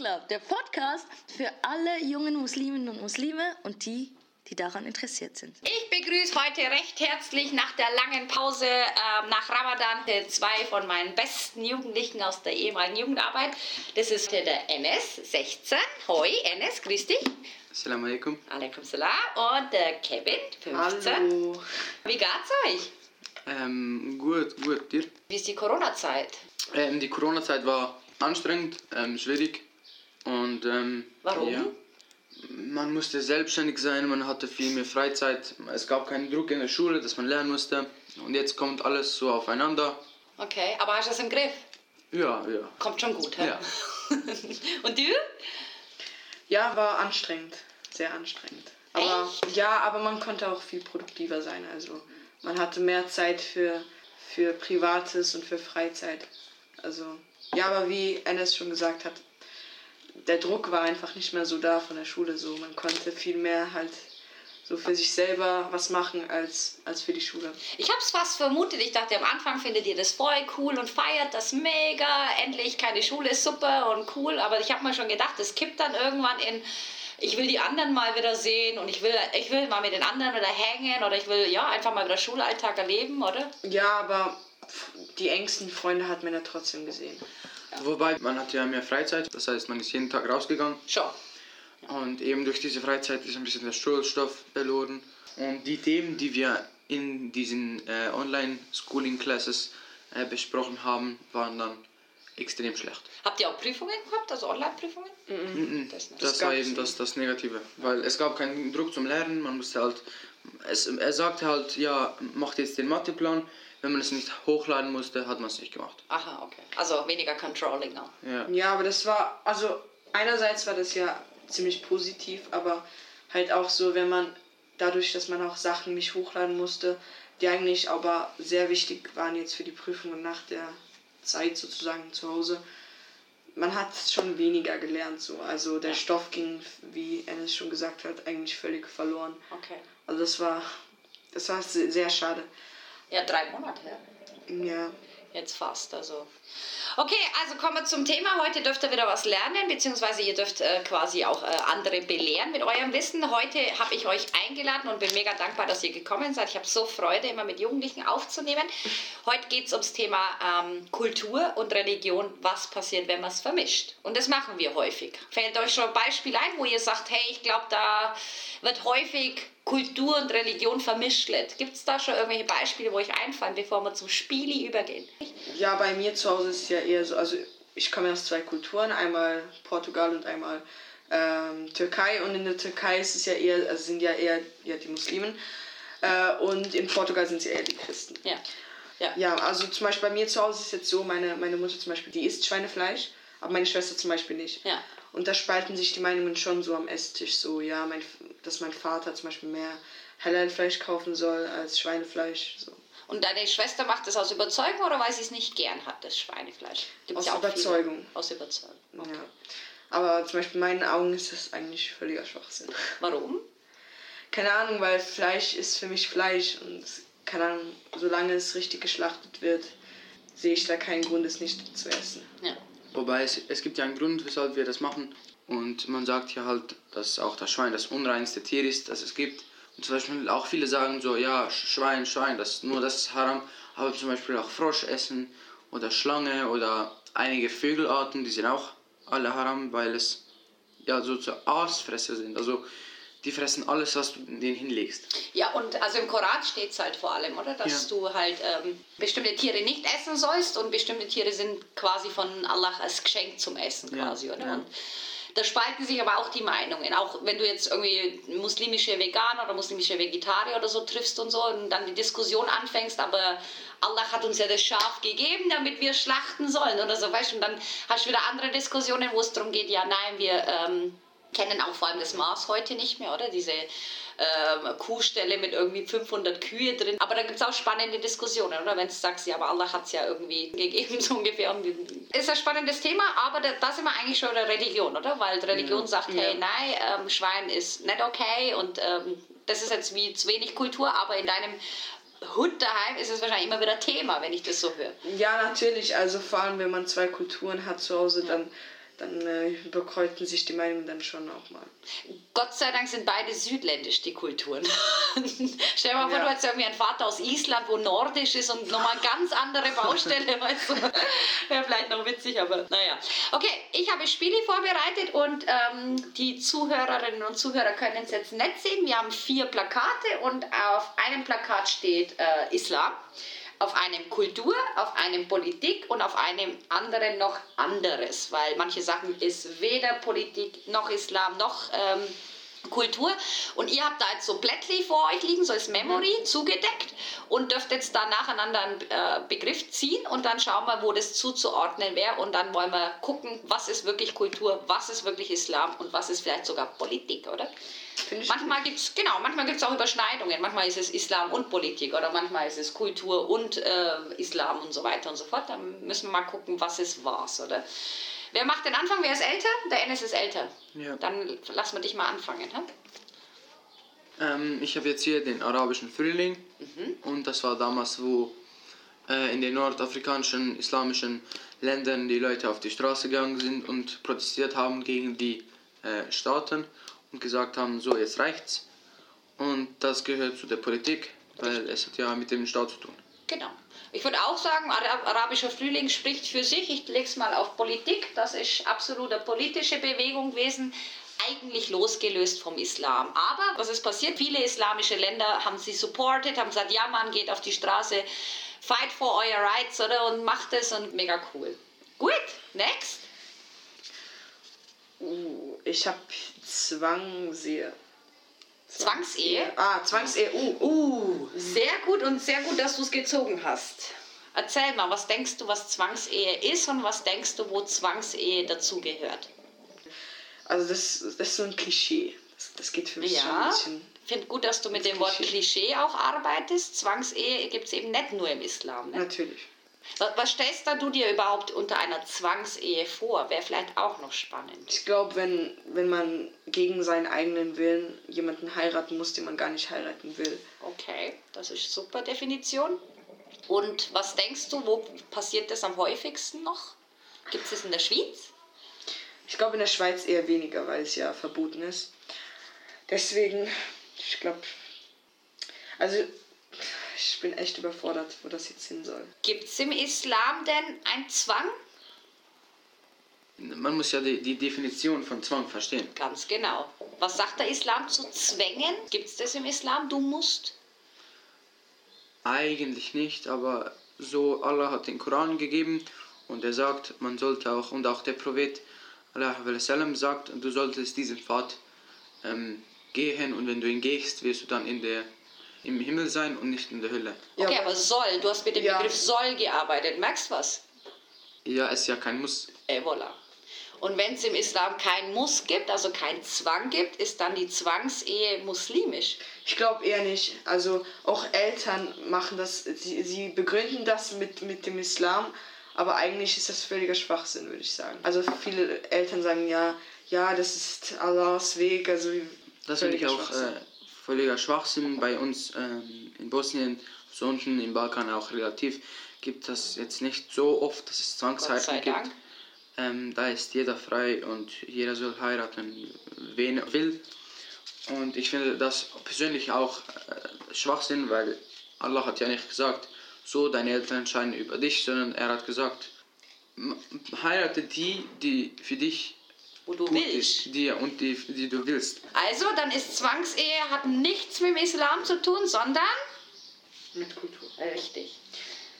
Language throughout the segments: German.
Club, der Podcast für alle jungen Musliminnen und Muslime und die, die daran interessiert sind. Ich begrüße heute recht herzlich nach der langen Pause äh, nach Ramadan zwei von meinen besten Jugendlichen aus der ehemaligen Jugendarbeit. Das ist der NS 16. Hoi, NS, grüß dich. Assalamu alaikum. Alaikum salam. Und der Kevin, 15. Hallo. Wie geht's euch? Ähm, gut, gut. Dir? Wie ist die Corona-Zeit? Ähm, die Corona-Zeit war anstrengend, ähm, schwierig. Und ähm, Warum? Ja, man musste selbstständig sein, man hatte viel mehr Freizeit. Es gab keinen Druck in der Schule, dass man lernen musste. Und jetzt kommt alles so aufeinander. Okay, aber hast du es im Griff? Ja, ja. Kommt schon gut, hä? Ja. Und du? Ja, war anstrengend. Sehr anstrengend. Aber ja, aber man konnte auch viel produktiver sein. Also man hatte mehr Zeit für, für Privates und für Freizeit. Also ja, aber wie Enes schon gesagt hat, der Druck war einfach nicht mehr so da von der Schule. So man konnte viel mehr halt so für sich selber was machen als, als für die Schule. Ich habe es fast vermutet. Ich dachte, am Anfang findet ihr das voll cool und feiert das mega. Endlich keine Schule ist super und cool. Aber ich habe mir schon gedacht, es kippt dann irgendwann in, ich will die anderen mal wieder sehen und ich will, ich will mal mit den anderen wieder hängen oder ich will ja einfach mal wieder Schulalltag erleben, oder? Ja, aber die engsten Freunde hat man ja trotzdem gesehen. Wobei, man hatte ja mehr Freizeit, das heißt, man ist jeden Tag rausgegangen. Schon. Und eben durch diese Freizeit ist ein bisschen der Schulstoff verloren. Und die Themen, die wir in diesen äh, Online-Schooling-Classes äh, besprochen haben, waren dann extrem schlecht. Habt ihr auch Prüfungen gehabt, also Online-Prüfungen? Das nicht. Das, gab's war eben das, das Negative, weil es gab keinen Druck zum Lernen, man musste halt, es, er sagte halt, ja, macht jetzt den Matheplan, wenn man es nicht hochladen musste, hat man es nicht gemacht. Aha, okay. Also weniger Controlling auch. Ja. Ja, aber das war, also einerseits war das ja ziemlich positiv, aber halt auch so, wenn man dadurch, dass man auch Sachen nicht hochladen musste, die eigentlich aber sehr wichtig waren jetzt für die Prüfungen nach der Zeit sozusagen zu Hause, man hat schon weniger gelernt so. Also der Stoff ging, wie Ennis schon gesagt hat, eigentlich völlig verloren. Okay. Also das war, das war se- sehr schade. Ja, drei Monate. Ja. Jetzt fast, also. Okay, also kommen wir zum Thema. Heute dürft ihr wieder was lernen, beziehungsweise ihr dürft äh, quasi auch äh, andere belehren mit eurem Wissen. Heute habe ich euch eingeladen und bin mega dankbar, dass ihr gekommen seid. Ich habe so Freude, immer mit Jugendlichen aufzunehmen. Heute geht es ums Thema ähm, Kultur und Religion. Was passiert, wenn man es vermischt? Und das machen wir häufig. Fällt euch schon ein Beispiel ein, wo ihr sagt, hey, ich glaube, da wird häufig Kultur und Religion vermischt. Gibt es da schon irgendwelche Beispiele, wo euch einfallen, bevor wir zum Spieli übergehen? Ja, bei mir zu Hause ist es ja eher so, also ich komme aus zwei Kulturen, einmal Portugal und einmal ähm, Türkei und in der Türkei ist es ja eher, also sind ja eher ja, die Muslimen äh, und in Portugal sind es eher die Christen. Ja. Ja. Ja, also zum Beispiel bei mir zu Hause ist es jetzt so, meine, meine Mutter zum Beispiel, die isst Schweinefleisch, aber meine Schwester zum Beispiel nicht. Ja. Und da spalten sich die Meinungen schon so am Esstisch so, ja, mein, dass mein Vater zum Beispiel mehr Halal-Fleisch kaufen soll als Schweinefleisch. So. Und deine Schwester macht das aus Überzeugung oder weil sie es nicht gern hat, das Schweinefleisch? Gibt's Aus auch viele. Überzeugung. Aus Überzeugung. Ja. Aber zum Beispiel in meinen Augen ist das eigentlich völliger Schwachsinn. Warum? Keine Ahnung, weil Fleisch ist für mich Fleisch und keine Ahnung, solange es richtig geschlachtet wird, sehe ich da keinen Grund, es nicht zu essen. Ja. Wobei es, es gibt ja einen Grund, weshalb wir das machen. Und man sagt ja halt, dass auch das Schwein das unreinste Tier ist, das es gibt. Und zum Beispiel auch viele sagen so, ja, Sch- Schwein, Schwein, das, nur das ist haram. Aber zum Beispiel auch Frosch essen oder Schlange oder einige Vögelarten, die sind auch alle haram, weil es ja so zu Aasfresser sind. Also die fressen alles, was du denen hinlegst. Ja, und also im Koran steht es halt vor allem, oder? Dass Ja. du halt ähm, bestimmte Tiere nicht essen sollst und bestimmte Tiere sind quasi von Allah als Geschenk zum Essen Ja, quasi, oder? ja. Und da spalten sich aber auch die Meinungen. Auch wenn du jetzt irgendwie muslimische Veganer oder muslimische Vegetarier oder so triffst und so und dann die Diskussion anfängst, aber Allah hat uns ja das Schaf gegeben, damit wir schlachten sollen oder so, weißt du? Und dann hast du wieder andere Diskussionen, wo es darum geht, ja, nein, wir ähm, kennen auch vor allem das Maß heute nicht mehr, oder? Diese ähm, Kuhstelle mit irgendwie 500 Kühe drin. Aber da gibt es auch spannende Diskussionen, oder? Wenn du sagst, ja, aber Allah hat es ja irgendwie gegeben, so ungefähr. Und Ist ein spannendes Thema, aber da, da sind wir eigentlich schon in der Religion, oder? Weil Religion sagt, hey, nein, ähm, Schwein ist nicht okay und ähm, das ist jetzt wie zu wenig Kultur, aber in deinem Hund daheim ist es wahrscheinlich immer wieder Thema, wenn ich das so höre. Ja, natürlich. Also vor allem, wenn man zwei Kulturen hat zu Hause, dann, dann äh, bekreuzten sich die Meinungen dann schon auch mal. Gott sei Dank sind beide südländisch, die Kulturen. Stell dir mal vor, Ja. du hast irgendwie einen Vater aus Island, wo nordisch ist und nochmal ganz andere Baustelle, weißt du. Wäre vielleicht noch witzig, aber naja. Okay, ich habe Spiele vorbereitet und ähm, die Zuhörerinnen und Zuhörer können es jetzt nicht sehen. Wir haben vier Plakate und auf einem Plakat steht äh, Islam. Auf einem Kultur, auf einem Politik und auf einem anderen noch anderes, weil manche Sachen ist weder Politik noch Islam noch ähm, Kultur. Und ihr habt da jetzt so Blättli vor euch liegen, so als Memory zugedeckt und dürft jetzt da nacheinander einen äh, Begriff ziehen und dann schauen wir, wo das zuzuordnen wäre und dann wollen wir gucken, was ist wirklich Kultur, was ist wirklich Islam und was ist vielleicht sogar Politik, oder? Finde ich Manchmal gibt es genau, manchmal gibt's auch Überschneidungen. Manchmal ist es Islam und Politik oder manchmal ist es Kultur und äh, Islam und so weiter und so fort. Dann müssen wir mal gucken, was ist was, oder? Wer macht den Anfang? Wer ist älter? Der Enes ist älter. Ja. Dann lassen wir dich mal anfangen. Hä? Ähm, ich habe jetzt hier den arabischen Frühling und das war damals, wo äh, in den nordafrikanischen islamischen Ländern die Leute auf die Straße gegangen sind und protestiert haben gegen die äh, Staaten und gesagt haben, so jetzt reicht's. Und das gehört zu der Politik, weil es hat ja mit dem Staat zu tun. Genau. Ich würde auch sagen, Ara- arabischer Frühling spricht für sich. Ich lege es mal auf Politik. Das ist absolut eine politische Bewegung gewesen, eigentlich losgelöst vom Islam. Aber was ist passiert? Viele islamische Länder haben sie supported, haben gesagt, ja, man geht auf die Straße, fight for your rights, oder? Und macht es und mega cool. Gut, next. Uh, ich habe Zwangsehe. Zwangsehe. Ah, Zwangsehe. Uh, uh. Sehr gut und sehr gut, dass du es gezogen hast. Erzähl mal, was denkst du, was Zwangsehe ist und was denkst du, wo Zwangsehe dazugehört? Also das, das ist so ein Klischee. Das, das geht für mich so ein Ja, bisschen. finde gut, dass du mit dem Wort Klischee auch arbeitest. Zwangsehe gibt es eben nicht nur im Islam. Ne? Natürlich. Was, stellst da du dir überhaupt unter einer Zwangsehe vor? Wäre vielleicht auch noch spannend. Ich glaube, wenn, wenn man gegen seinen eigenen Willen jemanden heiraten muss, den man gar nicht heiraten will. Okay, das ist super Definition. Und was denkst du, wo passiert das am häufigsten noch? Gibt es das in der Schweiz? Ich glaube in der Schweiz eher weniger, weil es ja verboten ist. Deswegen, ich glaube, also ich bin echt überfordert, wo das jetzt hin soll. Gibt es im Islam denn einen Zwang? Man muss ja die, die Definition von Zwang verstehen. Ganz genau. Was sagt der Islam zu Zwängen? Gibt es das im Islam? Du musst? Eigentlich nicht, aber so Allah hat den Koran gegeben und er sagt, man sollte auch, und auch der Prophet Allah sallam, sagt, du solltest diesen Pfad ähm, gehen und wenn du ihn gehst, wirst du dann in der, im Himmel sein und nicht in der Hölle. Ja, Okay, aber- soll. Du hast mit dem Ja. Begriff soll gearbeitet. Merkst du was? Ja, es ist ja kein Muss. Äh, voilà. Und wenn es im Islam kein Muss gibt, also kein Zwang gibt, ist dann die Zwangsehe muslimisch. Ich glaube eher nicht. Also auch Eltern machen das, sie, sie begründen das mit, mit dem Islam, aber eigentlich ist das völliger Schwachsinn, würde ich sagen. Also viele Eltern sagen ja, ja, das ist Allahs Weg, also Das finde ich auch äh, völliger Schwachsinn. Bei uns ähm, in Bosnien, so unten im Balkan auch relativ, gibt das jetzt nicht so oft, dass es Zwangsheiraten gibt. Ähm, da ist jeder frei und jeder soll heiraten, wen er will. Und ich finde das persönlich auch äh, Schwachsinn, weil Allah hat ja nicht gesagt, so deine Eltern entscheiden über dich, sondern er hat gesagt, heirate die, die für dich Wo du willst. ist, die, und die, die du willst. Also, dann ist Zwangsehe hat nichts mit dem Islam zu tun, sondern mit Kultur. Richtig.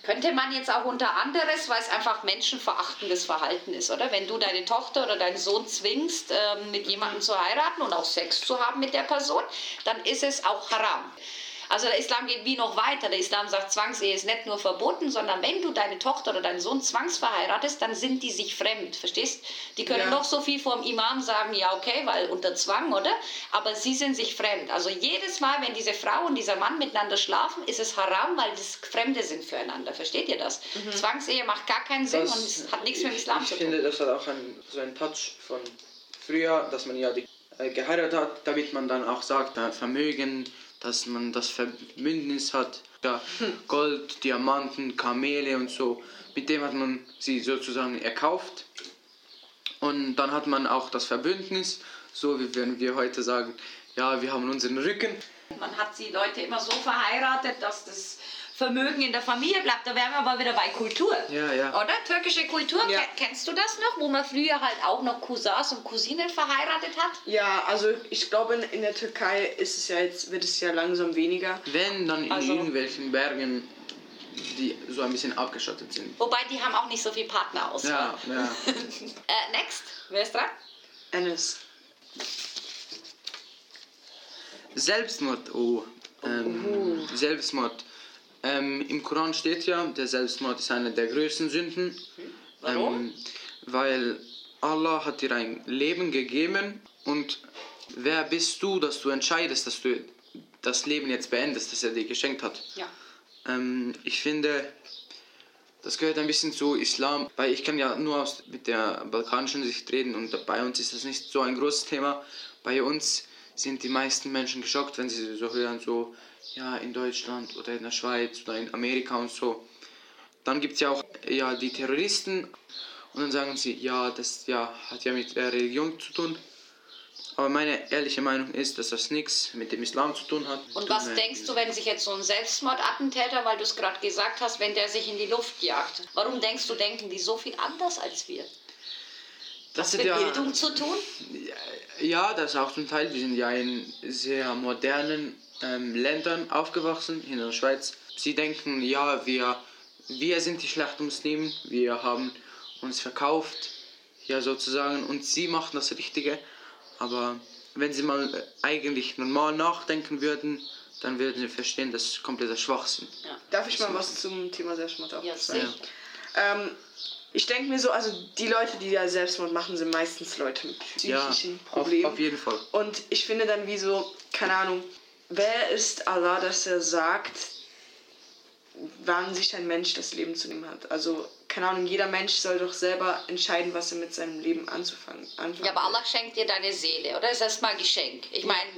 Könnte man jetzt auch unter anderes, weil es einfach menschenverachtendes Verhalten ist, oder? Wenn du deine Tochter oder deinen Sohn zwingst, ähm, mit jemandem zu heiraten und auch Sex zu haben mit der Person, dann ist es auch haram. Also der Islam geht wie noch weiter. Der Islam sagt, Zwangsehe ist nicht nur verboten, sondern wenn du deine Tochter oder deinen Sohn zwangsverheiratest, dann sind die sich fremd. Verstehst? Die können Ja. noch so viel vom Imam sagen, ja okay, weil unter Zwang, oder? Aber sie sind sich fremd. Also jedes Mal, wenn diese Frau und dieser Mann miteinander schlafen, ist es haram, weil das Fremde sind füreinander. Versteht ihr das? Zwangsehe macht gar keinen Sinn und es hat nichts mit dem Islam ich zu finde, tun. das hat auch ein, so einen Touch von früher, dass man ja die, äh, geheiratet hat, damit man dann auch sagt, Vermögen, dass man das Verbündnis hat, ja, Gold, Diamanten, Kamele und so. Mit dem hat man sie sozusagen erkauft. Und dann hat man auch das Verbündnis, so wie wenn wir heute sagen, ja, wir haben unseren Rücken. Man hat die Leute immer so verheiratet, dass das Vermögen in der Familie bleibt. Da wären wir aber wieder bei Kultur. Ja, ja. Oder? Türkische Kultur, Ja. ke- kennst du das noch? Wo man früher halt auch noch Cousins und Cousinen verheiratet hat? Ja, also ich glaube, in, der Türkei ist es ja jetzt, wird es ja langsam weniger. Wenn, dann in Also- irgendwelchen Bergen, die so ein bisschen abgeschottet sind. Wobei, die haben auch nicht so viel Partnerauswahl. Ja, ja. Äh, next, wer ist dran? Enes. Selbstmord, oh. Ähm, Selbstmord. Ähm, Im Koran steht ja, der Selbstmord ist eine der größten Sünden. Warum? Ähm, weil Allah hat dir ein Leben gegeben und wer bist du, dass du entscheidest, dass du das Leben jetzt beendest, das er dir geschenkt hat. Ja. Ähm, ich finde, das gehört ein bisschen zu Islam, weil ich kann ja nur aus, mit der balkanischen Sicht reden und bei uns ist das nicht so ein großes Thema. Bei uns sind die meisten Menschen geschockt, wenn sie so hören, so, ja, in Deutschland oder in der Schweiz oder in Amerika und so. Dann gibt es ja auch ja, die Terroristen und dann sagen sie, ja, das ja, hat ja mit der Religion zu tun. Aber meine ehrliche Meinung ist, dass das nichts mit dem Islam zu tun hat. Und was denkst du, wenn sich jetzt so ein Selbstmordattentäter, weil du es gerade gesagt hast, wenn der sich in die Luft jagt? Warum denkst du, denken die so viel anders als wir? Das Mit hat ja, Bildung zu tun? Ja, das auch zum Teil. Wir sind ja in sehr modernen ähm, Ländern aufgewachsen, in der Schweiz. Sie denken, ja, wir, wir sind die schlechten Muslimen, wir haben uns verkauft, ja sozusagen, und sie machen das Richtige. Aber wenn sie mal eigentlich normal nachdenken würden, dann würden sie verstehen, das ist kompletter Schwachsinn. Darf ich mal was zum Thema Selbstmord auch Ja, sagen? sicher. Ähm, ich denke mir so, also die Leute, die ja Selbstmord machen, sind meistens Leute mit Ja, psychischen auf, Problemen. auf jeden Fall. Und ich finde dann wie so, keine Ahnung, wer ist Allah, dass er sagt, wann sich ein Mensch das Leben zu nehmen hat? Also, keine Ahnung, jeder Mensch soll doch selber entscheiden, was er mit seinem Leben anzufangen anfangen Ja, aber will. Allah schenkt dir deine Seele, oder? Das ist erstmal ein Geschenk. Ich meine,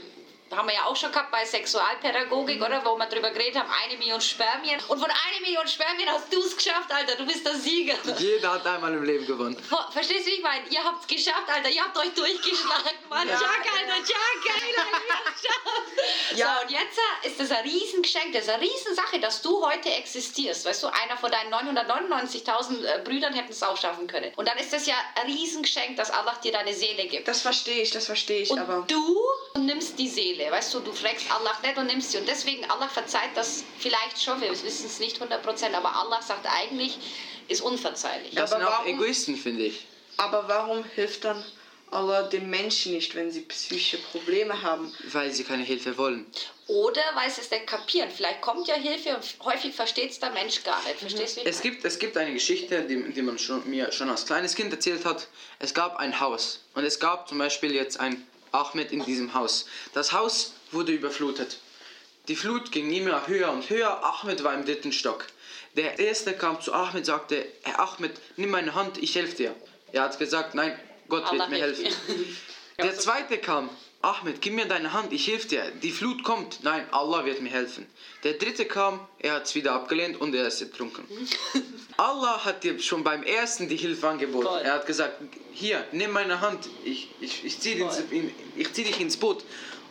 haben wir ja auch schon gehabt bei Sexualpädagogik, oder? Wo wir drüber geredet haben, eine Million Spermien. Und von einer Million Spermien hast du es geschafft, Alter. Du bist der Sieger. Jeder hat einmal im Leben gewonnen. Verstehst du, wie ich meine? Ihr habt es geschafft, Alter. Ihr habt euch durchgeschlagen, Mann. Ja. Jack, Alter. Jack, geil, Alter. Ja. So, und jetzt äh, ist das ein Riesengeschenk. Das ist eine Riesensache, dass du heute existierst. Weißt du, einer von deinen 999.000 äh, Brüdern hätten es auch schaffen können. Und dann ist das ja ein Riesengeschenk, dass Allah dir deine Seele gibt. Das verstehe ich, das verstehe ich, Und aber du nimmst die Seele, weißt du, du fragst Allah nicht und nimmst sie. Und deswegen, Allah verzeiht das vielleicht schon, wir wissen es nicht 100%, aber Allah sagt eigentlich, ist unverzeihlich. Das Aber sind auch warum- Egoisten, finde ich. aber warum hilft dann Allah den Menschen nicht, wenn sie psychische Probleme haben? Weil sie keine Hilfe wollen. Oder weil sie es nicht kapieren. Vielleicht kommt ja Hilfe und häufig versteht es der Mensch gar nicht. Verstehst du? wie ich Es gibt, es gibt eine Geschichte, die, die man schon, mir schon als kleines Kind erzählt hat. Es gab ein Haus und es gab zum Beispiel jetzt ein Ahmed in diesem Haus. Das Haus wurde überflutet. Die Flut ging immer höher und höher. Ahmed war im dritten Stock. Der erste kam zu Ahmed, sagte, Herr Ahmed, nimm meine Hand, ich helfe dir. Er hat gesagt, nein, Gott Allah wird mir helfen. Der zweite kam, Ahmed, gib mir deine Hand, ich helfe dir. Die Flut kommt. Nein, Allah wird mir helfen. Der dritte kam, er hat es wieder abgelehnt und er ist ertrunken. Allah hat dir schon beim ersten die Hilfe angeboten. Toll. Er hat gesagt, hier, nimm meine Hand, ich, ich, ich ziehe zieh dich ins Boot.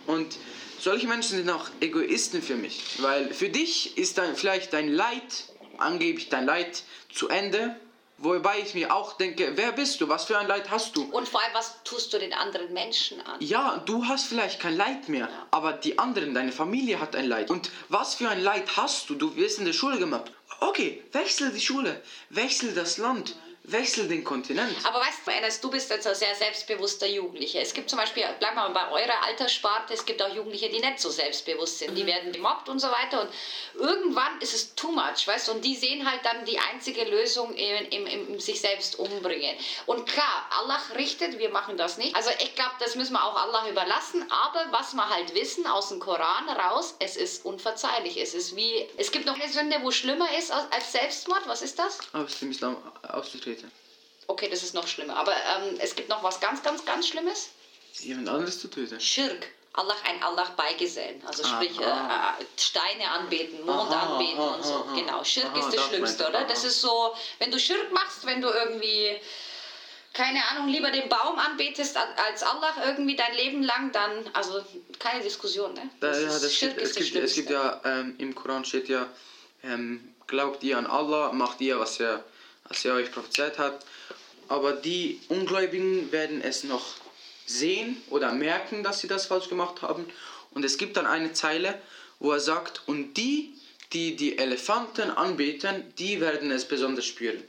Und solche Menschen sind auch Egoisten für mich. Weil für dich ist dein, vielleicht dein Leid, angeblich dein Leid, zu Ende. Wobei ich mir auch denke, wer bist du? Was für ein Leid hast du? Und vor allem, was tust du den anderen Menschen an? Ja, du hast vielleicht kein Leid mehr, aber die anderen, deine Familie hat ein Leid. Und was für ein Leid hast du? Du wirst in der Schule gemacht. Okay, wechsel die Schule, wechsel das Land, wechsel den Kontinent. Aber weißt du, Enes, du bist jetzt ein sehr selbstbewusster Jugendlicher. Es gibt zum Beispiel, bleiben wir mal bei eurer Alterssparte, es gibt auch Jugendliche, die nicht so selbstbewusst sind. Die werden gemobbt und so weiter. Und irgendwann ist es too much, weißt du? Und die sehen halt dann die einzige Lösung im, im, im sich selbst umbringen. Und klar, Allah richtet, wir machen das nicht. Also ich glaube, das müssen wir auch Allah überlassen. Aber was wir halt wissen aus dem Koran raus, es ist unverzeihlich. Es ist wie, es gibt noch eine Sünde, wo schlimmer ist als als Selbstmord. Was ist das? Aus dem Islam auszutreten. Okay, das ist noch schlimmer. Aber ähm, es gibt noch was ganz, ganz, ganz Schlimmes. Jemand anderes zu töten. Schirk. Allah ein Allah beigesellen. Also sprich äh, Aha. äh, Steine anbeten, Mond Aha, anbeten aha, und so. Genau. Schirk ist das das Schlimmste, oder? Das ist so, wenn du Schirk machst, wenn du irgendwie keine Ahnung, lieber den Baum anbetest als Allah irgendwie dein Leben lang, dann, also keine Diskussion, ne? Da, Das ja, ist- das Schirk gibt, es, ist das gibt, es gibt Schlimmste. ja, ähm, im Koran steht ja, ähm, glaubt ihr an Allah, macht ihr, was er, was er euch prophezeit hat. Aber die Ungläubigen werden es noch sehen oder merken, dass sie das falsch gemacht haben. Und es gibt dann eine Zeile, wo er sagt, und die, die die Elefanten anbeten, die werden es besonders spüren.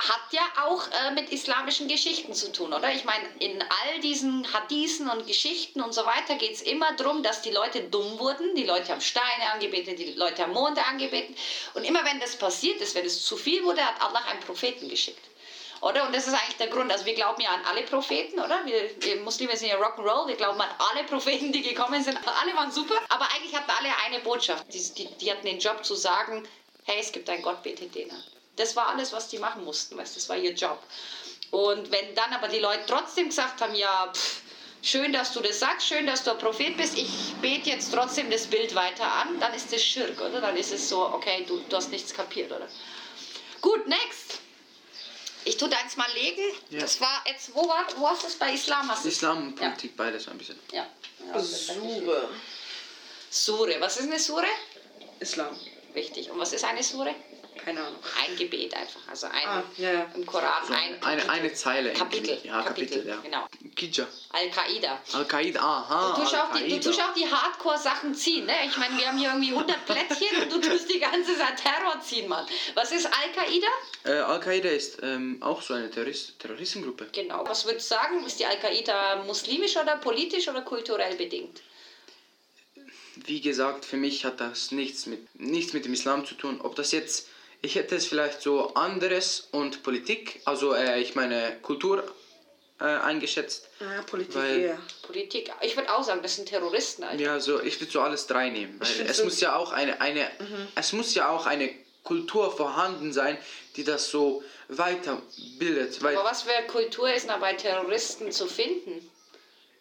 Hat ja auch äh, mit islamischen Geschichten zu tun, oder? Ich meine, in all diesen Hadithen und Geschichten und so weiter geht es immer darum, dass die Leute dumm wurden. Die Leute haben Steine angebetet, die Leute haben Monde angebetet. Und immer wenn das passiert ist, wenn es zu viel wurde, hat Allah einen Propheten geschickt. Oder? Und das ist eigentlich der Grund. Also wir glauben ja an alle Propheten, oder? Wir, wir Muslime sind ja Rock'n'Roll. Wir glauben an alle Propheten, die gekommen sind. Alle waren super. Aber eigentlich hatten alle eine Botschaft. Die, die, die hatten den Job zu sagen, hey, es gibt einen Gott, betet den an. Das war alles, was die machen mussten. Weißt? Das war ihr Job. Und wenn dann aber die Leute trotzdem gesagt haben, ja, pff, schön, dass du das sagst, schön, dass du ein Prophet bist, ich bete jetzt trotzdem das Bild weiter an, dann ist das Schirk, oder? Dann ist es so, okay, du, du hast nichts kapiert, oder? Gut, next. Ich tue deins mal legen. Ja. Das war jetzt, wo, war, wo hast du es bei Islam? Hast? Islam und Politik, beides ein bisschen. Ja. ja. Sure. Sure. Was ist eine Sure? Islam. Wichtig. Und was ist eine Sure? Keine Ahnung. Ein Gebet einfach. Also ein, Ah, ja, ja. im Koran ein Eine, eine Zeile. Kapitel. Ja, Kapitel, ja. Genau. Kijja. Al-Qaida. Al-Qaida, aha. Du tust, auch die, du tust auch die Hardcore-Sachen ziehen, ne? Ich meine, wir haben hier irgendwie 100 Plättchen und du tust die ganze Zeit Terror ziehen, Mann. Was ist Al-Qaida? Äh, Al-Qaida ist ähm, auch so eine Terrorist Terroristengruppe. Genau. Was würdest du sagen? Ist die Al-Qaida muslimisch oder politisch oder kulturell bedingt? Wie gesagt, für mich hat das nichts mit, nichts mit dem Islam zu tun. Ob das jetzt, ich hätte es vielleicht so anderes und Politik, also äh, ich meine Kultur äh, eingeschätzt. Ah, Politik Weil- eher. Politik. Ich würde auch sagen, das sind Terroristen, Alter. Ja, so ich würde so alles drei nehmen, es so- muss ja auch eine, eine es muss ja auch eine Kultur vorhanden sein, die das so weiterbildet, weil Aber was für Kultur ist denn bei Terroristen zu finden?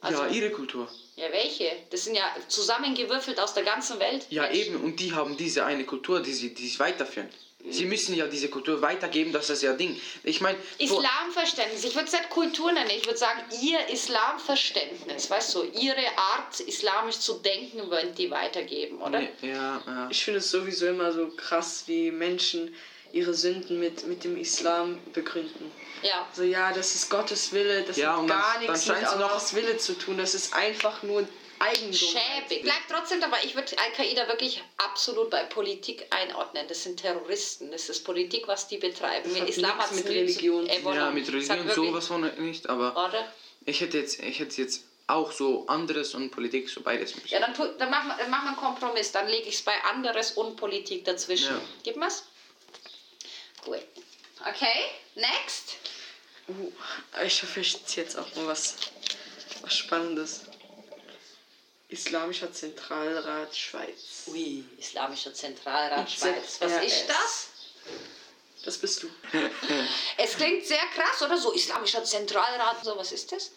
Also, ja ihre Kultur. ja, welche? Das sind ja zusammengewürfelt aus der ganzen Welt. Ja, Menschen. eben, und die haben diese eine Kultur, die sie, die sie weiterführen. Sie müssen ja diese Kultur weitergeben, das ist ja Ding. Ich meine, Islamverständnis. Ich würde es nicht Kultur nennen. Ich würde sagen, ihr Islamverständnis, weißt du, ihre Art, islamisch zu denken, wollen die weitergeben, oder? Nee, ja, ja. Ich finde es sowieso immer so krass, wie Menschen ihre Sünden mit, mit dem Islam begründen. Ja. So, ja, das ist Gottes Wille, das Ja, hat dann- gar dann nichts mit scheint's noch- Allahs Wille zu tun, das ist einfach nur Eigentum. Schäbig. Bleibt trotzdem dabei, ich würde Al-Qaida wirklich absolut bei Politik einordnen. Das sind Terroristen. Das ist Politik, was die betreiben. Das hat Islam hat's mit Religion zu ja, mit Religion sowas von nicht, aber Oder? ich hätte jetzt, ich hätte jetzt auch so anderes und Politik, so beides. Ja, dann, tu, dann machen wir wir einen Kompromiss. Dann lege ich es bei anderes und Politik dazwischen. Ja. Gib mal's? Gut. Okay, next. Uh, ich hoffe, ich ziehe jetzt auch mal was, was Spannendes. Islamischer Zentralrat Schweiz. Ui, Islamischer Zentralrat. Schweiz. Was ist das? Das bist du. Es klingt sehr krass, oder? So Islamischer Zentralrat. So, was ist das?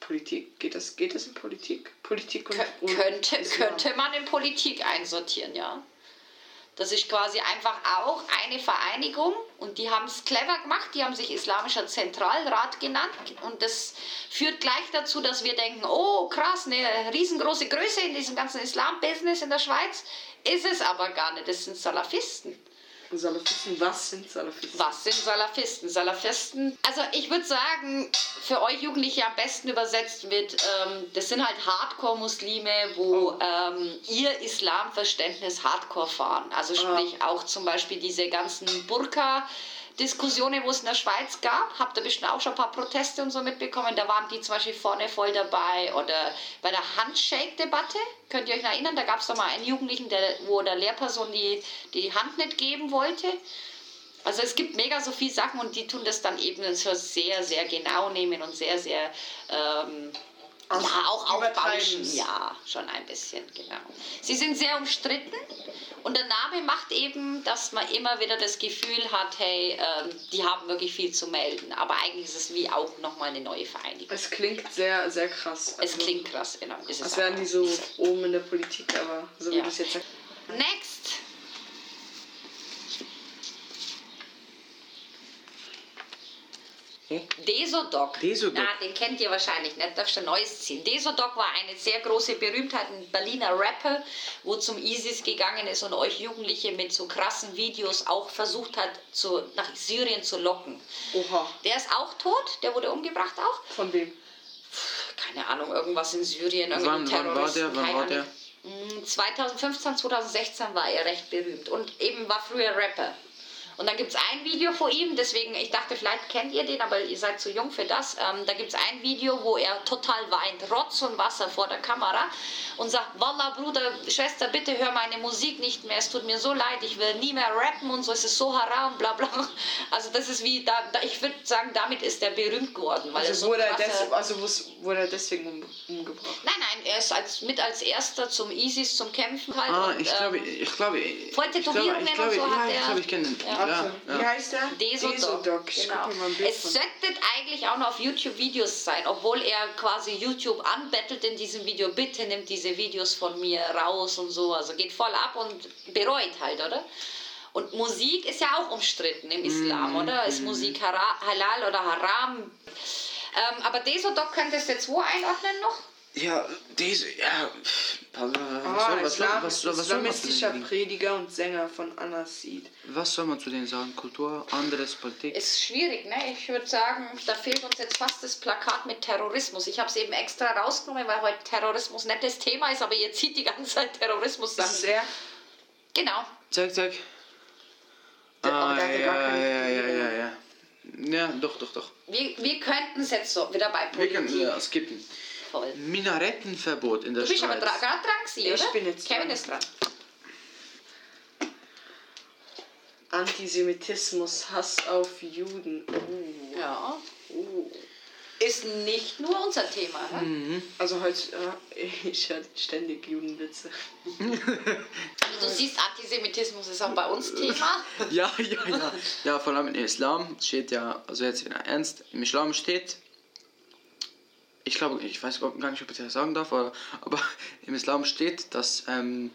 Politik? Geht das, geht das in Politik? Politik und, Kö könnte, Islam. könnte man in Politik einsortieren, ja. Das ist quasi einfach auch eine Vereinigung und die haben es clever gemacht, die haben sich Islamischer Zentralrat genannt und das führt gleich dazu, dass wir denken, oh krass, eine riesengroße Größe in diesem ganzen Islam-Business in der Schweiz. Ist es aber gar nicht, das sind Salafisten. Salafisten, was sind Salafisten? Was sind Salafisten? Salafisten, also ich würde sagen, für euch Jugendliche am besten übersetzt wird, ähm, das sind halt Hardcore-Muslime, wo ähm, ihr Islamverständnis Hardcore fahren. Also sprich auch zum Beispiel diese ganzen Burka- Diskussionen, wo es in der Schweiz gab, habt ihr bestimmt auch schon ein paar Proteste und so mitbekommen. Da waren die zum Beispiel vorne voll dabei. Oder bei der Handshake-Debatte, könnt ihr euch noch erinnern, da gab es doch mal einen Jugendlichen, der, wo der Lehrperson die, die Hand nicht geben wollte. Also es gibt mega so viele Sachen und die tun das dann eben so sehr, sehr genau nehmen und sehr, sehr ähm, Aus- ja, auch aufbauschen. Ja, schon ein bisschen, genau. Sie sind sehr umstritten und der Name macht eben, dass man immer wieder das Gefühl hat, hey, ähm, die haben wirklich viel zu melden. Aber eigentlich ist es wie auch nochmal eine neue Vereinigung. Es klingt sehr, sehr krass. Es Also, klingt krass, genau. Ist es Als wären die so oben in der Politik, aber so wie Ja. du es jetzt sagst. Next. Hä? Desodoc. Desodoc. Na, den kennt ihr wahrscheinlich nicht, darfst du ein neues ziehen. Desodoc war eine sehr große Berühmtheit, ein Berliner Rapper, wo zum ISIS gegangen ist und euch Jugendliche mit so krassen Videos auch versucht hat, zu, nach Syrien zu locken. Oha. Der ist auch tot, der wurde umgebracht auch. Von wem? Keine Ahnung, irgendwas in Syrien, irgendwie Wann- wann war der? Wann war der? Ahnung. Mm, 2015, 2016 war er recht berühmt und eben war früher Rapper. Und dann gibt es ein Video von ihm, deswegen, ich dachte, vielleicht kennt ihr den, aber ihr seid zu jung für das. Ähm, da gibt es ein Video, wo er total weint, Rotz und Wasser vor der Kamera und sagt, Wallah, Bruder, Schwester, bitte hör meine Musik nicht mehr, es tut mir so leid, ich will nie mehr rappen und so, es ist so haram, bla bla. Also das ist wie, da, da, ich würde sagen, damit ist er berühmt geworden. Weil Also, so wurde, er krasse- des, also wurde er deswegen um, umgebracht? Nein, nein, er ist als, mit als erster zum ISIS zum Kämpfen halt. Ah, und, ich glaube, ähm, ich glaube, glaube, Tätowierungen und so hat ja, ich glaube, ich kenne den. Ja. Ja. Wie heißt der? Desodoc. Ich Genau. Es sollte eigentlich auch noch auf YouTube Videos sein, obwohl er quasi YouTube anbettelt in diesem Video, bitte nimmt diese Videos von mir raus und so. Also geht voll ab und bereut halt, oder? Und Musik ist ja auch umstritten im Islam, oder? Ist Musik hara halal oder haram? Ähm, aber Desodoc könntest du jetzt wo einordnen noch? Ja, diese, ja. pff, Was, was, Ah, soll, was, soll, Islam, was, soll, was, soll man zu islamistischer denen, Prediger und Sänger von Anasid. was soll man zu denen sagen? Kultur, anderes, Politik? Ist schwierig, ne? Ich würde sagen, da fehlt uns jetzt fast das Plakat mit Terrorismus. Ich habe es eben extra rausgenommen, weil heute Terrorismus nicht das Thema ist, aber ihr zieht die ganze Zeit Terrorismus sagen. er. Genau. Zeig, zeig. Der- Ah, ja, ja, ja, ja, Tätowierung. ja. Ja, doch, doch, doch. Wir, wir könnten es jetzt so wieder bei Wir können Politik ja, skippen. Voll. Minarettenverbot in der Du bist aber Schweiz. gerade dran gewesen, Ich oder? bin jetzt Kevin dran. ist dran. Antisemitismus, Hass auf Juden. Oh. Ja. Ist nicht nur unser Thema. Ne? Mhm. Also heute, äh, ich höre ständig Judenwitze. Du siehst, Antisemitismus ist auch bei uns Thema. Ja, ja, ja. Ja, vor allem im Islam steht ja, also jetzt wieder ernst, im Islam steht, ich glaube, ich weiß gar nicht, ob ich das sagen darf, aber, aber im Islam steht, dass ähm,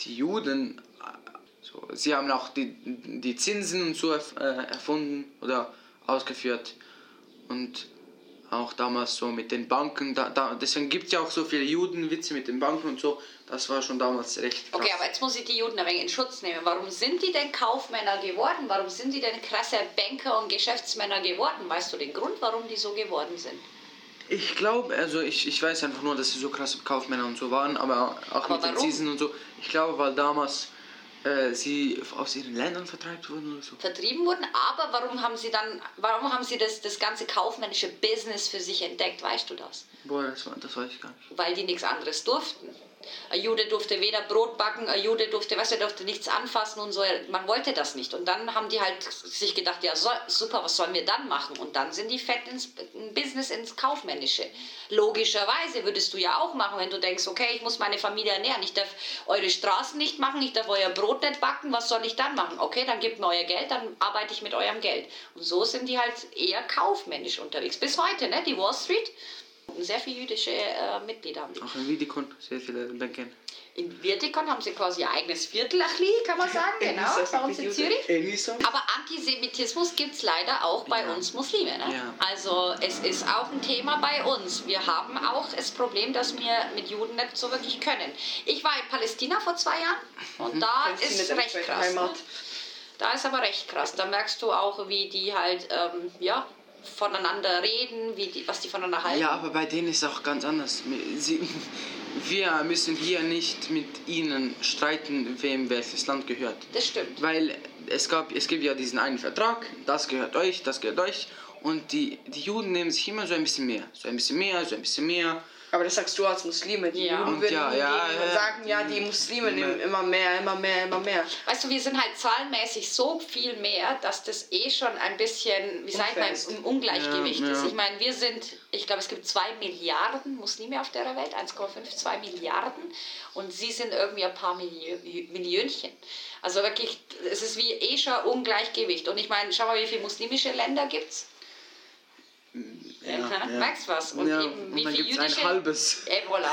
die Juden, äh, so, sie haben auch die, die Zinsen und so äh, erfunden oder ausgeführt und auch damals so mit den Banken, da, da, deswegen gibt es ja auch so viele Judenwitze mit den Banken und so, das war schon damals recht krass. Okay, aber jetzt muss ich die Juden ein wenig in Schutz nehmen. Warum sind die denn Kaufmänner geworden? Warum sind die denn krasse Banker und Geschäftsmänner geworden? Weißt du den Grund, warum die so geworden sind? Ich glaube, also ich, ich weiß einfach nur, dass sie so krasse Kaufmänner und so waren, aber auch Aber mit den warum? Zinsen und so. Ich glaube, weil damals äh, sie aus ihren Ländern vertreibt wurden oder so. Vertrieben wurden, aber warum haben sie dann, warum haben sie das, das ganze kaufmännische Business für sich entdeckt? Weißt du das? Boah, das, das weiß ich gar nicht. weil die nichts anderes durften. Ein Jude durfte weder Brot backen, ein Jude durfte, du, er durfte nichts anfassen und so. Man wollte das nicht. Und dann haben die halt sich gedacht, ja so, super, was sollen wir dann machen? Und dann sind die fett ins in Business, ins Kaufmännische. Logischerweise würdest du ja auch machen, wenn du denkst, okay, ich muss meine Familie ernähren, ich darf eure Straßen nicht machen, ich darf euer Brot nicht backen, was soll ich dann machen? Okay, dann gebt mir euer Geld, dann arbeite ich mit eurem Geld. Und so sind die halt eher kaufmännisch unterwegs. Bis heute, ne? Die Wall Street. Sehr viele jüdische äh, Mitglieder haben die. Auch in Vidikon sehr viele Banken. In Wirtikon haben sie quasi ihr eigenes Viertel, Achli, kann man sagen, In genau, bei uns in Zürich. Aber Antisemitismus gibt es leider auch bei Ja. uns Muslime. Ne? Ja. Also es ist auch ein Thema bei uns. Wir haben auch das Problem, dass wir mit Juden nicht so wirklich können. Ich war in Palästina vor zwei Jahren und da ist recht krass. Ne? Da ist aber recht krass. Da merkst du auch, wie die halt ähm, ja, voneinander reden, wie die, was die voneinander halten. Ja, aber bei denen ist es auch ganz anders. Sie, wir müssen hier nicht mit ihnen streiten, wem welches Land gehört. Das stimmt. Weil es, gab, es gibt ja diesen einen Vertrag, das gehört euch, das gehört euch. Und die, die Juden nehmen sich immer so ein bisschen mehr. So ein bisschen mehr, so ein bisschen mehr. Aber das sagst du als Muslime. Die Ja. Juden würden ja, ja, und ja. sagen, ja, die Muslime nehmen immer mehr, immer mehr, immer mehr. Weißt du, wir sind halt zahlenmäßig so viel mehr, dass das eh schon ein bisschen, wie sagt man, im Ungleichgewicht Ja, ist. Ich meine, wir sind, ich glaube, es gibt zwei Milliarden Muslime auf der Welt, 1,5, 2 Milliarden. Und sie sind irgendwie ein paar Milli Millionchen. Also wirklich, es ist wie eh schon Ungleichgewicht. Und ich meine, schau mal, wie viele muslimische Länder gibt es? Ja, Merkst was? Und ja, eben, und wie dann viel gibt es ein jüdische- halbes. Ey, voilà.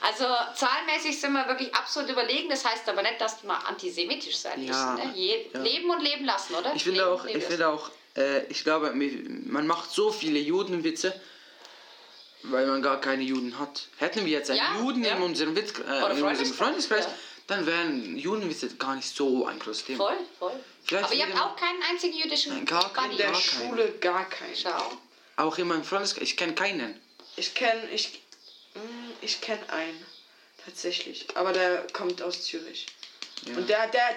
Also zahlenmäßig sind wir wirklich absolut überlegen. Das heißt aber nicht, dass wir antisemitisch sein Ja, müssen. Ne? Je ja. Leben und leben lassen, oder? Ich finde auch, und ich finde auch äh, ich glaube, man macht so viele Judenwitze, weil man gar keine Juden hat. Hätten wir jetzt einen Ja, Juden ja. in unserem, Witz, äh, in unserem Freundeskreis, Freundeskreis, ja. dann wären Judenwitze gar nicht so ein großes Thema. Voll, voll. Vielleicht Aber ihr habt auch keinen einzigen jüdischen Nein, gar keinen. In der Gar keinen. Schule gar keinen. Schau. Auch in meinem Freundeskreis, ich kenne keinen. Ich kenne ich, mm, ich kenn einen. Tatsächlich. Aber der kommt aus Zürich. Ja. Und der, der,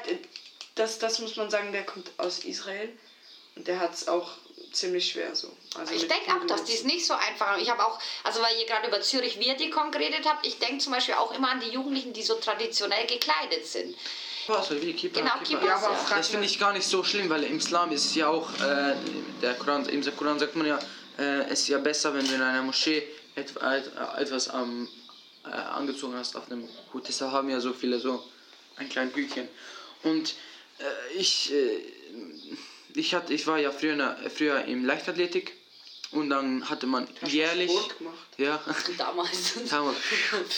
das, das muss man sagen, der kommt aus Israel. Und der hat es auch ziemlich schwer so. Also Ich denke auch, dass die es nicht so einfach haben. Ich habe auch, also weil ihr gerade über Zürich Virdikon geredet habt, ich denke zum Beispiel auch immer an die Jugendlichen, die so traditionell gekleidet sind. Also wie Kippa, Genau, Kippa. Kippa, Ja, aber Das finde ich gar nicht so schlimm, weil im Islam ist ja auch, äh, der Koran, im Koran sagt man ja, äh, es ist ja besser, wenn du in einer Moschee et, et, etwas am, äh, angezogen hast auf einem Hut. Deshalb haben ja so viele so ein kleines Hütchen. Und äh, ich, äh, ich, hatte, ich war ja früher, früher im Leichtathletik und dann hatte man Hast jährlich... Sport gemacht? Ja, Damals. damals.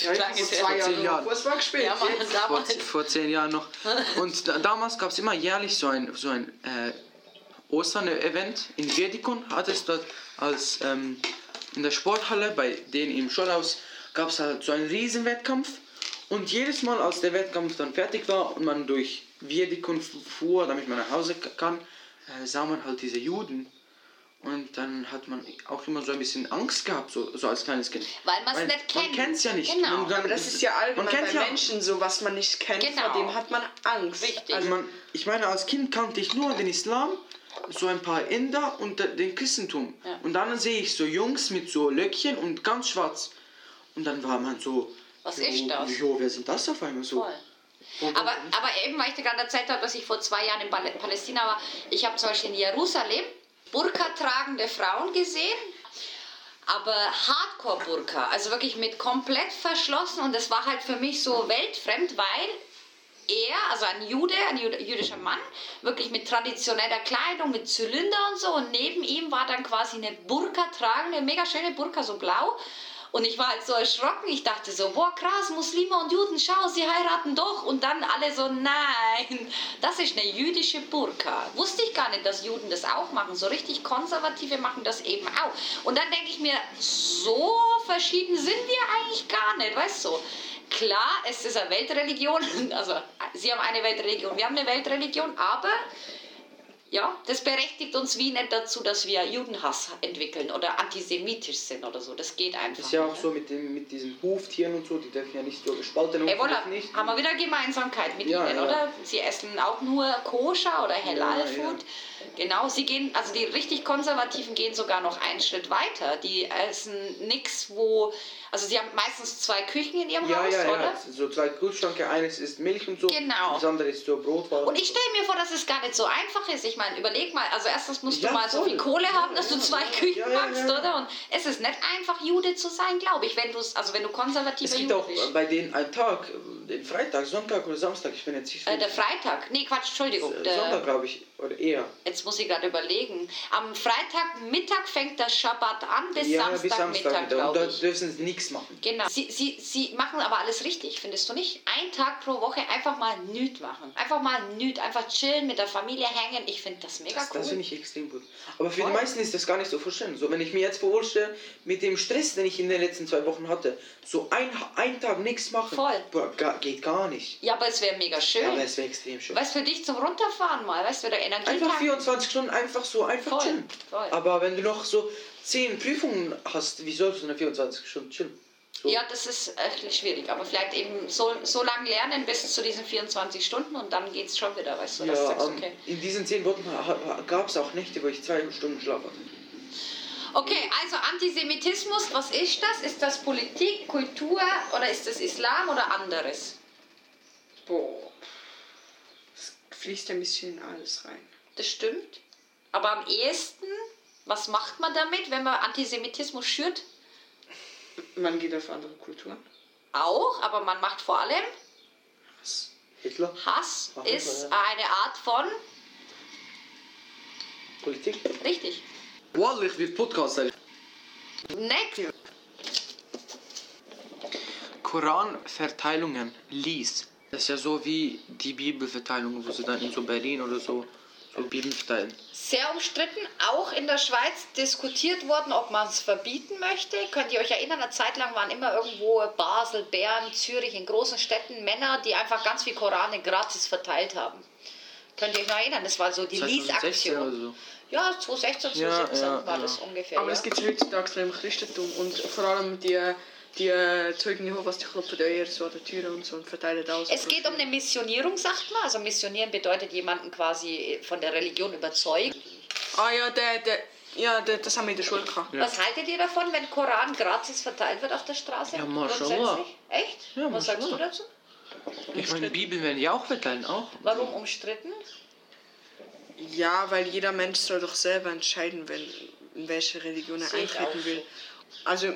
Ja, Lange vor zehn Jahren Fußball gespielt. Ja, Mann, vor, vor zehn Jahren noch. Und da, damals gab es immer jährlich so ein, so ein äh, Ostern-Event in Verdikon. Hat es dort als ähm, in der Sporthalle bei denen im Schulhaus gab es halt so einen riesen Wettkampf. Und jedes Mal, als der Wettkampf dann fertig war und man durch Verdikon fuhr, damit man nach Hause kann, äh, sah man halt diese Juden. Und dann hat man auch immer so ein bisschen Angst gehabt, so, so als kleines Kind. Weil man's nicht Man kennt. kennt es ja nicht. Genau. Man, dann, Aber das ist ja allgemein man kennt bei ja, Menschen so, was man nicht kennt, Genau. vor dem hat man Angst. Richtig. Also man, ich meine, als Kind kannte ich nur den Islam, so ein paar Inder und de- den Christentum. Ja. Und dann sehe ich so Jungs mit so Löckchen und ganz schwarz. Und dann war man so. Was jo, ist das? Jo, wer sind das auf einmal so? Voll. Und- Aber, aber eben, weil ich dir gerade erzählt habe, dass ich vor zwei Jahren in Pal- Palästina war, ich habe zum Beispiel in Jerusalem Burka tragende Frauen gesehen, aber Hardcore-Burka, also wirklich mit komplett verschlossen und das war halt für mich so weltfremd, weil er, also ein Jude, ein jüdischer Mann, wirklich mit traditioneller Kleidung, mit Zylinder und so und neben ihm war dann quasi eine Burka tragende, mega schöne Burka, so blau und ich war halt so erschrocken. Ich dachte so, boah, krass, Muslime und Juden, schau, sie heiraten doch. Und dann alle so, nein, das ist eine jüdische Burka. Wusste ich gar nicht, dass Juden das auch machen. So richtig Konservative machen das eben auch. Und dann denke ich mir, so verschieden sind wir eigentlich gar nicht, weißt du? Klar, es ist eine Weltreligion, also sie haben eine Weltreligion, wir haben eine Weltreligion, aber ja, das berechtigt uns wie nicht dazu, dass wir Judenhass entwickeln oder antisemitisch sind oder so. Das geht einfach. ist ja auch nicht. so mit, dem, mit diesen Huftieren und so, die dürfen ja nicht so gespalten Hey, voilà, nicht. haben wir wieder Gemeinsamkeit mit Ja, ihnen, ja. oder? Sie essen auch nur Koscher oder Halal-Food. Ja. Genau, sie gehen, also die richtig Konservativen gehen sogar noch einen Schritt weiter. Die essen nichts, wo, also sie haben meistens zwei Küchen in ihrem Ja, Haus, ja, oder? ja. So zwei Kühlschränke, eines ist Milch und so. Genau. Das andere ist so Brotwaren. Und ich stelle mir vor, dass es gar nicht so einfach ist. Ich meine, überleg mal, also erstens musst Ja, du mal so voll. viel Kohle Ja, haben, dass du ja, zwei ja, Küchen ja, ja, machst, ja. oder? Und es ist nicht einfach, Jude zu sein, glaube ich, wenn du also wenn du konservativer es gibt Jude auch bist. bei denen einen Tag, den Freitag, Sonntag oder Samstag, ich bin jetzt nicht Äh, der Freitag, nee, Quatsch, Entschuldigung. Sonntag, Der, glaube ich, oder eher. Jetzt muss ich gerade überlegen. Am Freitagmittag fängt der Schabbat an bis ja, Samstagmittag, Samstag. Und da dürfen sie nichts machen. Genau. Sie, sie, sie machen aber alles richtig, findest du nicht? Ein Tag pro Woche einfach mal nüt machen. Einfach mal nüt, einfach chillen, mit der Familie hängen. Ich finde das mega Das, cool. das finde ich extrem gut. Aber für Voll. die meisten ist das gar nicht so vorstellen. So, wenn ich mir jetzt vorstelle, mit dem Stress, den ich in den letzten zwei Wochen hatte, so ein, ein Tag nichts machen, Voll. boah, ga, geht gar nicht. ja, aber es wäre mega schön. Ja, aber es wäre extrem schön. Weißt für dich zum Runterfahren mal, weißt du, der Energie Einfach tanken. 24 Stunden einfach so, einfach Voll, chillen. voll. Aber wenn du noch so 10 Prüfungen hast, wie sollst du eine 24 Stunden chillen? So. Ja, das ist echt schwierig, aber vielleicht eben so, so lange lernen bis zu diesen 24 Stunden und dann geht es schon wieder, weißt du, dass du Ja, sagst, ähm, okay. in diesen 10 Wochen gab es auch Nächte, wo ich zwei Stunden Schlaf hatte. Okay, also Antisemitismus, was ist das? Ist das Politik, Kultur oder ist das Islam oder anderes? Boah. Es fließt ein bisschen in alles rein. Das stimmt. Aber am ehesten, was macht man damit, wenn man Antisemitismus schürt? Man geht auf andere Kulturen. Auch, aber man macht vor allem Hitler, Hass Ach, ist ja. eine Art von Politik. richtig. Wallah, ich will Podcast. Next. Koranverteilungen lies. Das ist ja so wie die Bibelverteilung, wo sie dann in so Berlin oder so, Verteilen. Sehr umstritten, auch in der Schweiz diskutiert worden, ob man es verbieten möchte. Könnt ihr euch erinnern, eine Zeit lang waren immer irgendwo Basel, Bern, Zürich, in großen Städten Männer, die einfach ganz viel Korane gratis verteilt haben. Könnt ihr euch noch erinnern? Das war so die 2016 oder Lease-Aktion. Ja, 2016, Ja, 2017 ja, war ja. das ungefähr. Aber ja. das gibt es heutzutage im Christentum und vor allem die, die äh, Zeugen Jehovas, die klopfen euer so an der Tür und so und verteilen aus. Es geht um eine Missionierung, sagt man. Also missionieren bedeutet jemanden quasi von der Religion überzeugen. Ah ja, der, der, ja der, das haben wir in der Schule gehabt. Was haltet ihr davon, wenn Koran gratis verteilt wird auf der Straße? Ja, Mashallah. Echt? Ja, Was sagst du dazu? Ich meine, Bibeln werden ja auch verteilen, auch. Warum umstritten? Ja, weil jeder Mensch soll doch selber entscheiden, wenn, in welche Religion er eintreten will. Also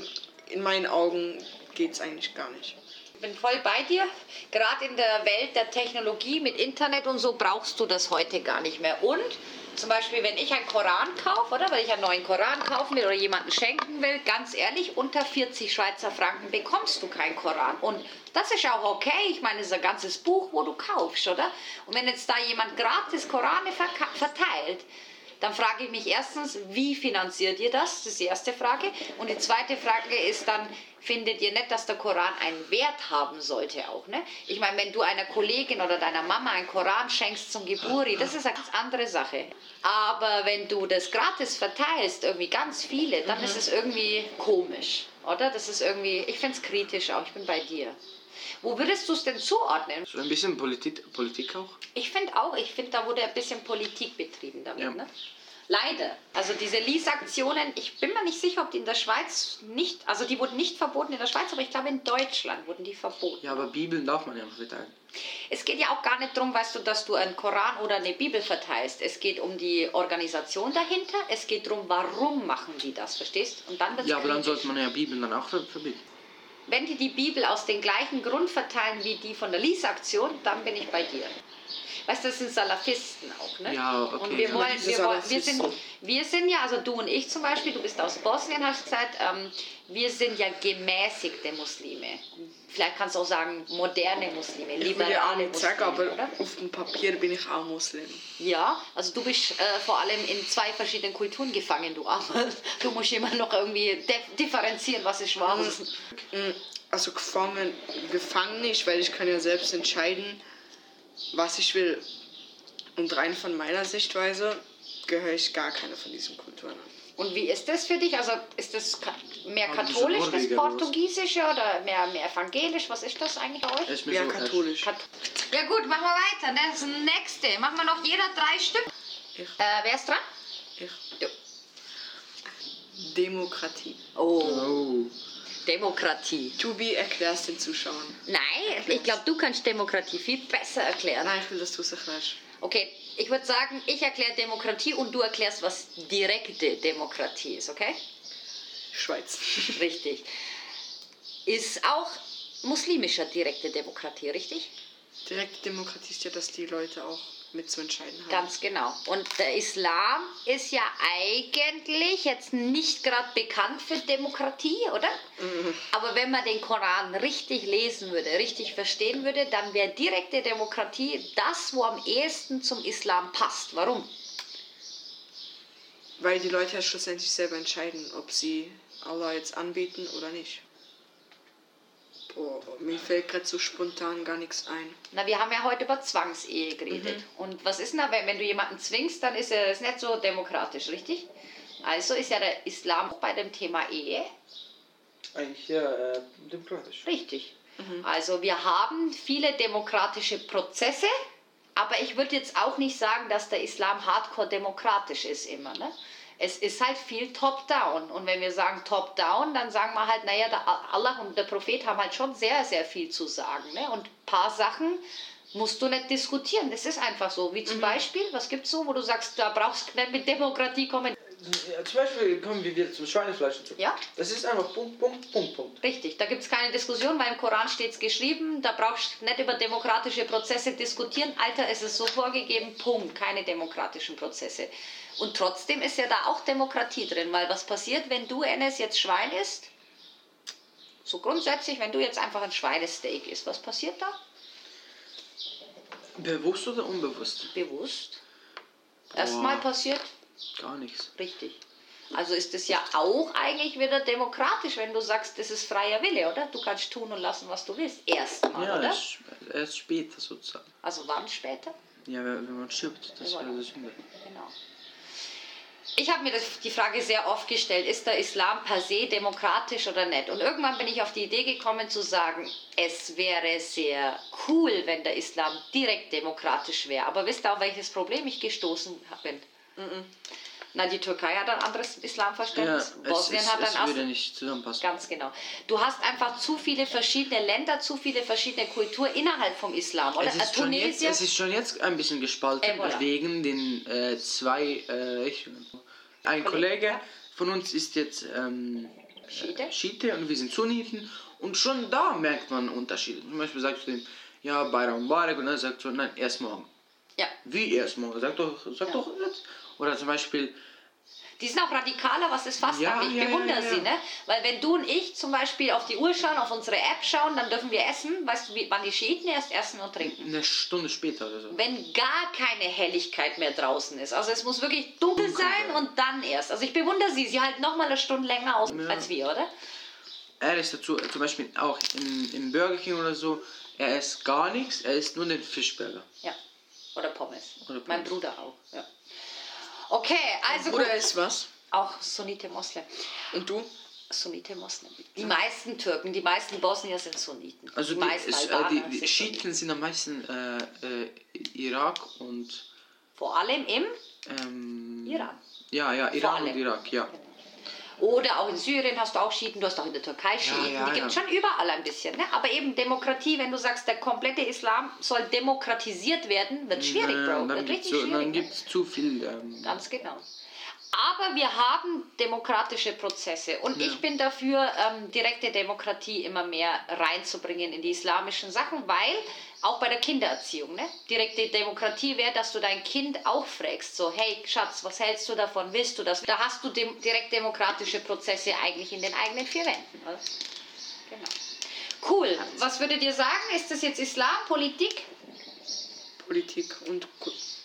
in meinen Augen geht es eigentlich gar nicht. Ich bin voll bei dir. Gerade in der Welt der Technologie mit Internet und so brauchst du das heute gar nicht mehr. Und zum Beispiel, wenn ich einen Koran kaufe, oder wenn ich einen neuen Koran kaufen will oder jemanden schenken will, ganz ehrlich, unter 40 Schweizer Franken bekommst du keinen Koran. Und das ist auch okay. Ich meine, es ist ein ganzes Buch, wo du kaufst, oder? Und wenn jetzt da jemand gratis Korane verteilt, dann frage ich mich erstens, wie finanziert ihr das? Das ist die erste Frage. Und die zweite Frage ist dann, findet ihr nicht, dass der Koran einen Wert haben sollte auch? Ne? Ich meine, wenn du einer Kollegin oder deiner Mama einen Koran schenkst zum Geburi, das ist eine ganz andere Sache. Aber wenn du das gratis verteilst, irgendwie ganz viele, dann ist es irgendwie komisch, oder? Das ist irgendwie, ich finde es kritisch auch, ich bin bei dir. Wo würdest du es denn zuordnen? So ein bisschen Politik, Politik auch. Ich finde auch, ich finde, da wurde ein bisschen Politik betrieben damit. Ja. Ne? Leider. Also diese Lease-Aktionen, ich bin mir nicht sicher, ob die in der Schweiz nicht, also die wurden nicht verboten in der Schweiz, aber ich glaube in Deutschland wurden die verboten. Ja, aber Bibeln darf man ja verteilen. Es geht ja auch gar nicht darum, weißt du, dass du einen Koran oder eine Bibel verteilst. Es geht um die Organisation dahinter. Es geht darum, warum machen die das, verstehst? Und dann Ja, aber dann sollte man ja Bibeln dann auch ver verbieten. Wenn die die Bibel aus dem gleichen Grund verteilen wie die von der Lease-Aktion, dann bin ich bei dir. Weißt du, das sind Salafisten auch, ne? Ja, okay. Und wir Ja, wollen, wir, wollen wir, sind, wir sind ja, also du und ich zum Beispiel, du bist aus Bosnien, hast gesagt, ähm, wir sind ja gemäßigte Muslime. Vielleicht kannst du auch sagen, moderne Muslime, Ich will ja auch liberale nicht sagen, aber Muslime, oder? auf dem Papier bin ich auch Muslim. Ja, also du bist äh, vor allem in zwei verschiedenen Kulturen gefangen, du Armer. Du musst immer noch irgendwie dif- differenzieren, was ist wahr. Also gefangen, gefangen nicht, weil ich kann ja selbst entscheiden, was ich will. Und rein von meiner Sichtweise gehöre ich gar keine von diesen Kulturen an. Und wie ist das für dich? Also ist das mehr katholisch, das? Portugiesische oder mehr, mehr evangelisch? Was ist das eigentlich bei euch? Ist mir Ja, so katholisch. Kat- Ja gut, machen wir weiter. Das nächste. Machen wir noch jeder drei Stück. Ich. Äh, wer ist dran? Ich. Du. Demokratie. Oh, Oh. Demokratie. Tubi, erklärst den Zuschauern. Nein, ich glaube, du kannst Demokratie viel besser erklären. Nein, ich will, dass du es erklärst. Okay, ich würde sagen, ich erkläre Demokratie und du erklärst, was direkte Demokratie ist, okay? Schweiz. Richtig. Ist auch muslimischer direkte Demokratie, richtig? Direkte Demokratie ist ja, dass die Leute auch mitzuentscheiden haben. Ganz genau. Und der Islam ist ja eigentlich jetzt nicht gerade bekannt für Demokratie, oder? Aber wenn man den Koran richtig lesen würde, richtig verstehen würde, dann wäre direkte Demokratie das, wo am ehesten zum Islam passt. Warum? Weil die Leute ja schlussendlich selber entscheiden, ob sie Allah jetzt anbeten oder nicht. Boah, mir fällt gerade so spontan gar nichts ein. Na, wir haben ja heute über Zwangsehe geredet. Und was ist denn da, wenn, wenn du jemanden zwingst, dann ist er das nicht so demokratisch, richtig? Also ist ja der Islam bei dem Thema Ehe Eigentlich ja äh, demokratisch. Richtig. Also wir haben viele demokratische Prozesse, aber ich würde jetzt auch nicht sagen, dass der Islam hardcore demokratisch ist immer. Ne? Es ist halt viel top-down. Und wenn wir sagen top-down, dann sagen wir halt, naja, der Allah und der Prophet haben halt schon sehr, sehr viel zu sagen. Ne? Und ein paar Sachen musst du nicht diskutieren. Das ist einfach so. Wie zum Beispiel, was gibt es so, wo du sagst, da brauchst du nicht mit Demokratie kommen. Ja, zum Beispiel kommen wir wieder zum Schweinefleisch und so. Ja. Das ist einfach Punkt, Punkt, Punkt, Punkt. Richtig, da gibt es keine Diskussion, weil im Koran steht es geschrieben, da brauchst du nicht über demokratische Prozesse diskutieren. Alter, es ist so vorgegeben, Punkt, keine demokratischen Prozesse. Und trotzdem ist ja da auch Demokratie drin, weil was passiert, wenn du, Enes, jetzt Schwein isst? So grundsätzlich, wenn du jetzt einfach ein Schweinesteak isst, was passiert da? Bewusst oder unbewusst? Bewusst. erstmal Boah. passiert? Gar nichts. Richtig. Also ist es ja auch eigentlich wieder demokratisch, wenn du sagst, das ist freier Wille, oder? Du kannst tun und lassen, was du willst. Erstmal, Ja, oder? erst, erst später sozusagen. Also wann später? Ja, wenn man stirbt, das wäre das Sünde. Genau. Ich habe mir das, die Frage sehr oft gestellt, ist der Islam per se demokratisch oder nicht? Und irgendwann bin ich auf die Idee gekommen zu sagen, es wäre sehr cool, wenn der Islam direkt demokratisch wäre. Aber wisst ihr, auf welches Problem ich gestoßen bin? Na, die Türkei hat ein anderes Ja, Islamverständnis. es, Bosnien es, hat ein es anderes. nicht zusammenpassen. Ganz genau. Du hast einfach zu viele verschiedene Länder, zu viele verschiedene Kulturen innerhalb vom Islam, oder? Es ist, schon jetzt, es ist schon jetzt ein bisschen gespalten voilà. wegen den äh, zwei äh, Richtungen. Ein Kollege, Kollege ja. von uns ist jetzt ähm, Schiite. äh, Schiite und wir sind Sunniten und schon da merkt man Unterschiede. Zum Beispiel sagst du ihm, ja, Bayram Mubarak und dann sagt er, nein, erst morgen. ja. Wie erst morgen? Sag doch, sag Ja. doch jetzt. Oder zum Beispiel, Die sind auch radikaler, was das Fasten Ja, angeht. Ich ja, bewundere ja, sie, ne? Weil wenn du und ich zum Beispiel auf die Uhr schauen, auf unsere App schauen, dann dürfen wir essen. Weißt du, wann die Schiiten erst essen und trinken? eine Stunde später oder so. Wenn gar keine Helligkeit mehr draußen ist. Also es muss wirklich dunkel Dunkel sein und dann erst. Also ich bewundere sie. Sie halten noch mal eine Stunde länger aus als wir, oder? Er ist dazu, zum Beispiel auch im, im Burger King oder so, er isst gar nichts, er isst nur den Fischburger. Ja. Oder Pommes. Oder Pommes. Mein Bruder auch. Ja. Okay, also Oder gut. ist was? Auch Sunnite Moslem. Und du? Sunnite Moslem. Die meisten Türken, die meisten Bosnier sind Sunniten. Also die die, meisten es, äh, die, die. Schiiten sind am meisten äh, äh, Irak und Vor allem im ähm, Iran. Ja, ja, Iran und Irak, ja. Oder auch in Syrien hast du auch Schiiten, du hast auch in der Türkei Schiiten. ja, die gibt es ja. schon überall ein bisschen. Ne? Aber eben Demokratie, wenn du sagst, der komplette Islam soll demokratisiert werden, wird schwierig, Bro. Wird gibt richtig es schwierig. dann gibt's zu viel. Ähm, Ganz genau. Aber wir haben demokratische Prozesse und Ja. ich bin dafür, ähm, direkte Demokratie immer mehr reinzubringen in die islamischen Sachen, weil auch bei der Kindererziehung, ne? direkte Demokratie wäre, dass du dein Kind auch fragst, so hey Schatz, was hältst du davon, willst du das? Da hast du dem, direkt demokratische Prozesse eigentlich in den eigenen vier Wänden. Oder? Genau. Cool. Was würdet ihr sagen? Ist das jetzt Islam, Politik? Politik und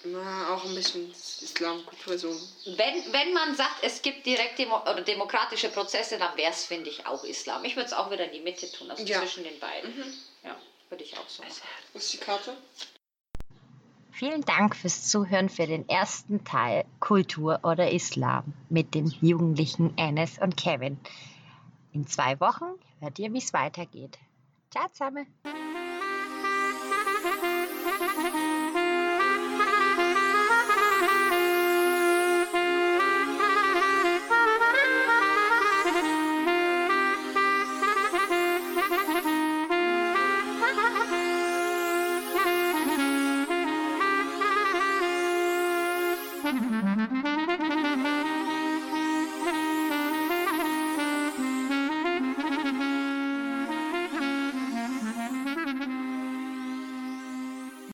na, auch ein bisschen Islamkultur so. Wenn, wenn man sagt, es gibt direkt demo oder demokratische Prozesse, dann wäre es, finde ich, auch Islam. Ich würde es auch wieder in die Mitte tun, also Ja. zwischen den beiden. Ja, würde ich auch so machen. Was ist die Karte? Vielen Dank fürs Zuhören für den ersten Teil Kultur oder Islam mit den Jugendlichen Enes und Kevin. In zwei Wochen hört ihr, wie es weitergeht. Ciao zusammen!